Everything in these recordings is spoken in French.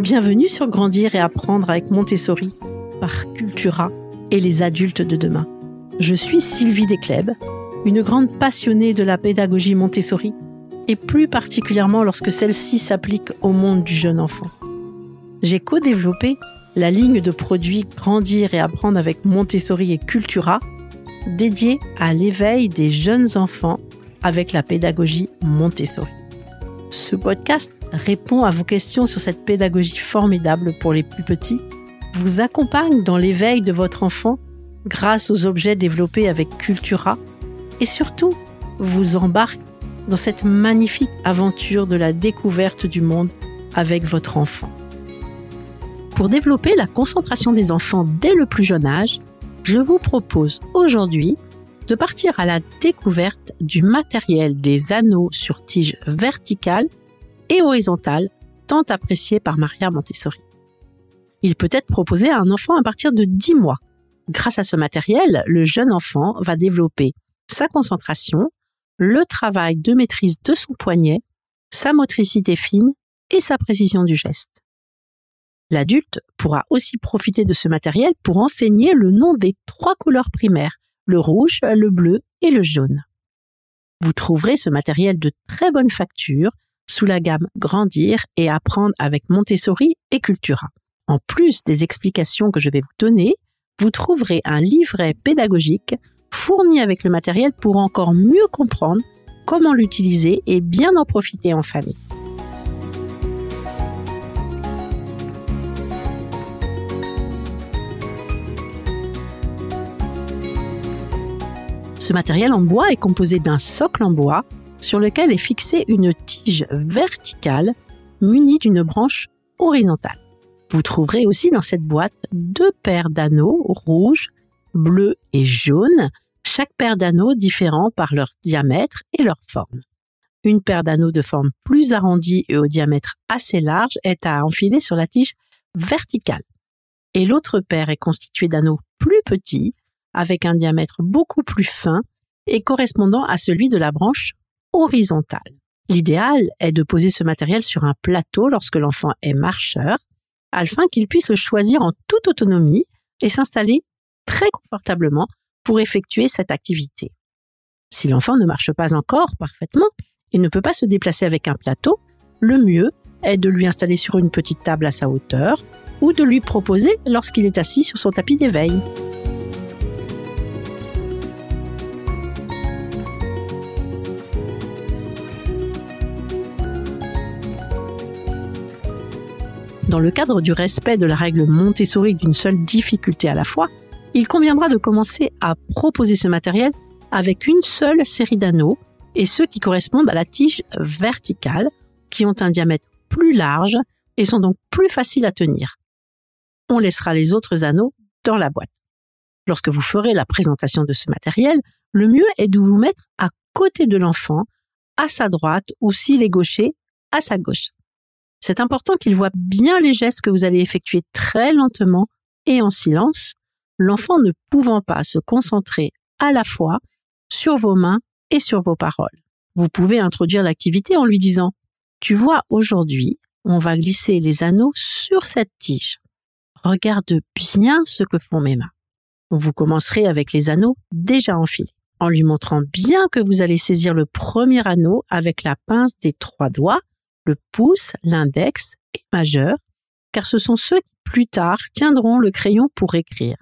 Bienvenue sur Grandir et apprendre avec Montessori par Cultura et les adultes de demain. Je suis Sylvie Descleb, une grande passionnée de la pédagogie Montessori et plus particulièrement lorsque celle-ci s'applique au monde du jeune enfant. J'ai co-développé la ligne de produits Grandir et apprendre avec Montessori et Cultura dédiée à l'éveil des jeunes enfants avec la pédagogie Montessori. Ce podcast répond à vos questions sur cette pédagogie formidable pour les plus petits, vous accompagne dans l'éveil de votre enfant grâce aux objets développés avec Cultura et surtout vous embarque dans cette magnifique aventure de la découverte du monde avec votre enfant. Pour développer la concentration des enfants dès le plus jeune âge, je vous propose aujourd'hui de partir à la découverte du matériel des anneaux sur tige verticale et horizontale tant apprécié par Maria Montessori. Il peut être proposé à un enfant à partir de 10 mois. Grâce à ce matériel, le jeune enfant va développer sa concentration, le travail de maîtrise de son poignet, sa motricité fine et sa précision du geste. L'adulte pourra aussi profiter de ce matériel pour enseigner le nom des trois couleurs primaires, le rouge, le bleu et le jaune. Vous trouverez ce matériel de très bonne facture sous la gamme Grandir et apprendre avec Montessori et Cultura. En plus des explications que je vais vous donner, vous trouverez un livret pédagogique fourni avec le matériel pour encore mieux comprendre comment l'utiliser et bien en profiter en famille. Ce matériel en bois est composé d'un socle en bois sur lequel est fixée une tige verticale munie d'une branche horizontale. Vous trouverez aussi dans cette boîte deux paires d'anneaux rouges, bleus et jaunes, chaque paire d'anneaux différents par leur diamètre et leur forme. Une paire d'anneaux de forme plus arrondie et au diamètre assez large est à enfiler sur la tige verticale. Et l'autre paire est constituée d'anneaux plus petits avec un diamètre beaucoup plus fin et correspondant à celui de la branche horizontale. L'idéal est de poser ce matériel sur un plateau lorsque l'enfant est marcheur, afin qu'il puisse le choisir en toute autonomie et s'installer très confortablement pour effectuer cette activité. Si l'enfant ne marche pas encore parfaitement et ne peut pas se déplacer avec un plateau, le mieux est de lui installer sur une petite table à sa hauteur ou de lui proposer lorsqu'il est assis sur son tapis d'éveil. Dans le cadre du respect de la règle Montessori d'une seule difficulté à la fois, il conviendra de commencer à proposer ce matériel avec une seule série d'anneaux et ceux qui correspondent à la tige verticale, qui ont un diamètre plus large et sont donc plus faciles à tenir. On laissera les autres anneaux dans la boîte. Lorsque vous ferez la présentation de ce matériel, le mieux est de vous mettre à côté de l'enfant, à sa droite ou s'il est gaucher, à sa gauche. C'est important qu'il voit bien les gestes que vous allez effectuer très lentement et en silence, l'enfant ne pouvant pas se concentrer à la fois sur vos mains et sur vos paroles. Vous pouvez introduire l'activité en lui disant Tu vois, aujourd'hui, on va glisser les anneaux sur cette tige. Regarde bien ce que font mes mains. Vous commencerez avec les anneaux déjà enfilés, en lui montrant bien que vous allez saisir le premier anneau avec la pince des trois doigts le pouce, l'index et majeur, car ce sont ceux qui plus tard tiendront le crayon pour écrire.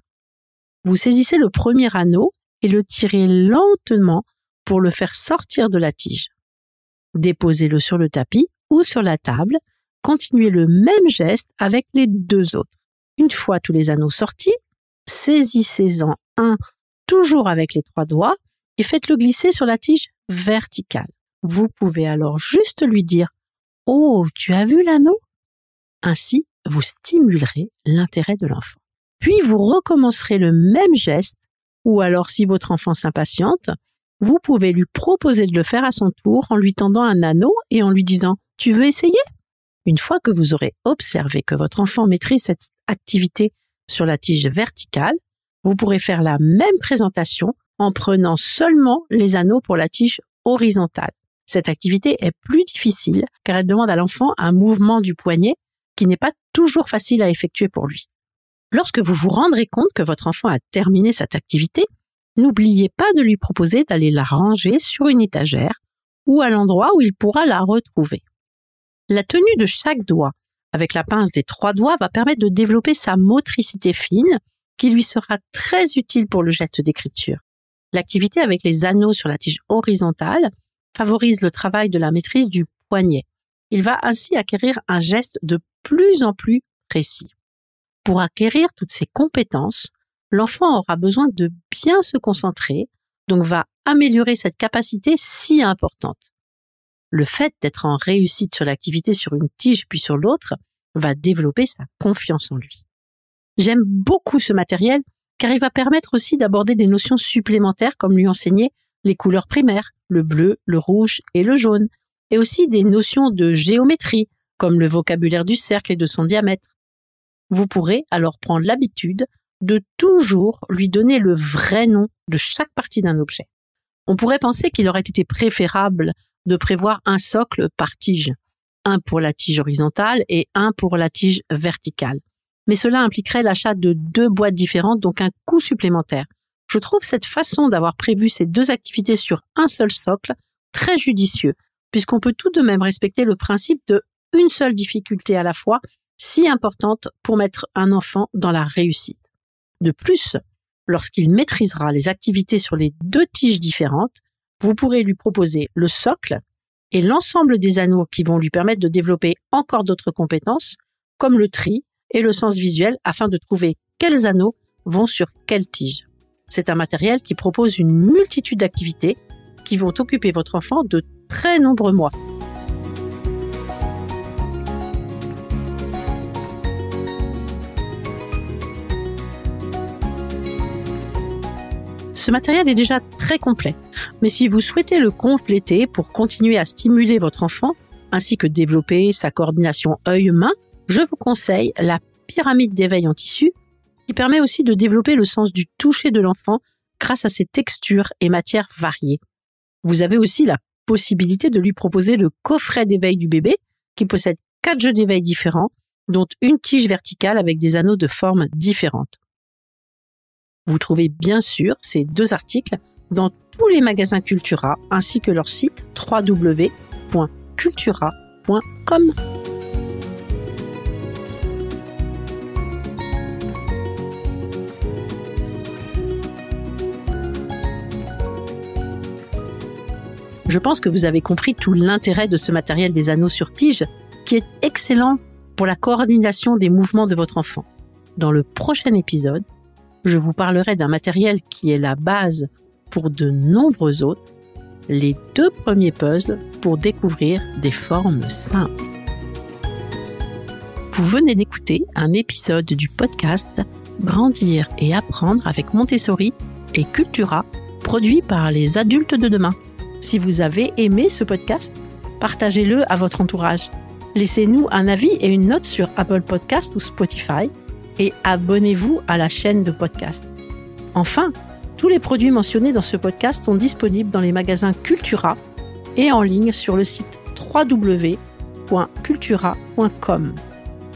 Vous saisissez le premier anneau et le tirez lentement pour le faire sortir de la tige. Déposez-le sur le tapis ou sur la table. Continuez le même geste avec les deux autres. Une fois tous les anneaux sortis, saisissez-en un toujours avec les trois doigts et faites-le glisser sur la tige verticale. Vous pouvez alors juste lui dire Oh, tu as vu l'anneau? Ainsi, vous stimulerez l'intérêt de l'enfant. Puis vous recommencerez le même geste, ou alors si votre enfant s'impatiente, vous pouvez lui proposer de le faire à son tour en lui tendant un anneau et en lui disant ⁇ Tu veux essayer ?⁇ Une fois que vous aurez observé que votre enfant maîtrise cette activité sur la tige verticale, vous pourrez faire la même présentation en prenant seulement les anneaux pour la tige horizontale. Cette activité est plus difficile car elle demande à l'enfant un mouvement du poignet qui n'est pas toujours facile à effectuer pour lui. Lorsque vous vous rendrez compte que votre enfant a terminé cette activité, n'oubliez pas de lui proposer d'aller la ranger sur une étagère ou à l'endroit où il pourra la retrouver. La tenue de chaque doigt avec la pince des trois doigts va permettre de développer sa motricité fine qui lui sera très utile pour le geste d'écriture. L'activité avec les anneaux sur la tige horizontale favorise le travail de la maîtrise du poignet. Il va ainsi acquérir un geste de plus en plus précis. Pour acquérir toutes ces compétences, l'enfant aura besoin de bien se concentrer, donc va améliorer cette capacité si importante. Le fait d'être en réussite sur l'activité sur une tige puis sur l'autre va développer sa confiance en lui. J'aime beaucoup ce matériel car il va permettre aussi d'aborder des notions supplémentaires comme lui enseigner les couleurs primaires, le bleu, le rouge et le jaune, et aussi des notions de géométrie comme le vocabulaire du cercle et de son diamètre. Vous pourrez alors prendre l'habitude de toujours lui donner le vrai nom de chaque partie d'un objet. On pourrait penser qu'il aurait été préférable de prévoir un socle par tige, un pour la tige horizontale et un pour la tige verticale. Mais cela impliquerait l'achat de deux boîtes différentes, donc un coût supplémentaire. Je trouve cette façon d'avoir prévu ces deux activités sur un seul socle très judicieux, puisqu'on peut tout de même respecter le principe de une seule difficulté à la fois, si importante pour mettre un enfant dans la réussite. De plus, lorsqu'il maîtrisera les activités sur les deux tiges différentes, vous pourrez lui proposer le socle et l'ensemble des anneaux qui vont lui permettre de développer encore d'autres compétences, comme le tri et le sens visuel, afin de trouver quels anneaux vont sur quelle tige. C'est un matériel qui propose une multitude d'activités qui vont occuper votre enfant de très nombreux mois. Ce matériel est déjà très complet, mais si vous souhaitez le compléter pour continuer à stimuler votre enfant, ainsi que développer sa coordination œil-main, je vous conseille la pyramide d'éveil en tissu, qui permet aussi de développer le sens du toucher de l'enfant grâce à ses textures et matières variées. Vous avez aussi la possibilité de lui proposer le coffret d'éveil du bébé, qui possède quatre jeux d'éveil différents, dont une tige verticale avec des anneaux de formes différentes. Vous trouvez bien sûr ces deux articles dans tous les magasins Cultura ainsi que leur site www.cultura.com. Je pense que vous avez compris tout l'intérêt de ce matériel des anneaux sur tige qui est excellent pour la coordination des mouvements de votre enfant. Dans le prochain épisode, je vous parlerai d'un matériel qui est la base pour de nombreux autres, les deux premiers puzzles pour découvrir des formes simples. Vous venez d'écouter un épisode du podcast Grandir et apprendre avec Montessori et Cultura, produit par les adultes de demain. Si vous avez aimé ce podcast, partagez-le à votre entourage. Laissez-nous un avis et une note sur Apple Podcast ou Spotify et abonnez-vous à la chaîne de podcast. Enfin, tous les produits mentionnés dans ce podcast sont disponibles dans les magasins Cultura et en ligne sur le site www.cultura.com.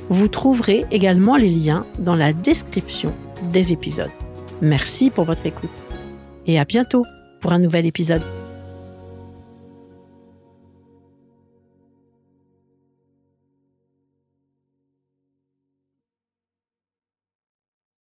Vous trouverez également les liens dans la description des épisodes. Merci pour votre écoute et à bientôt pour un nouvel épisode.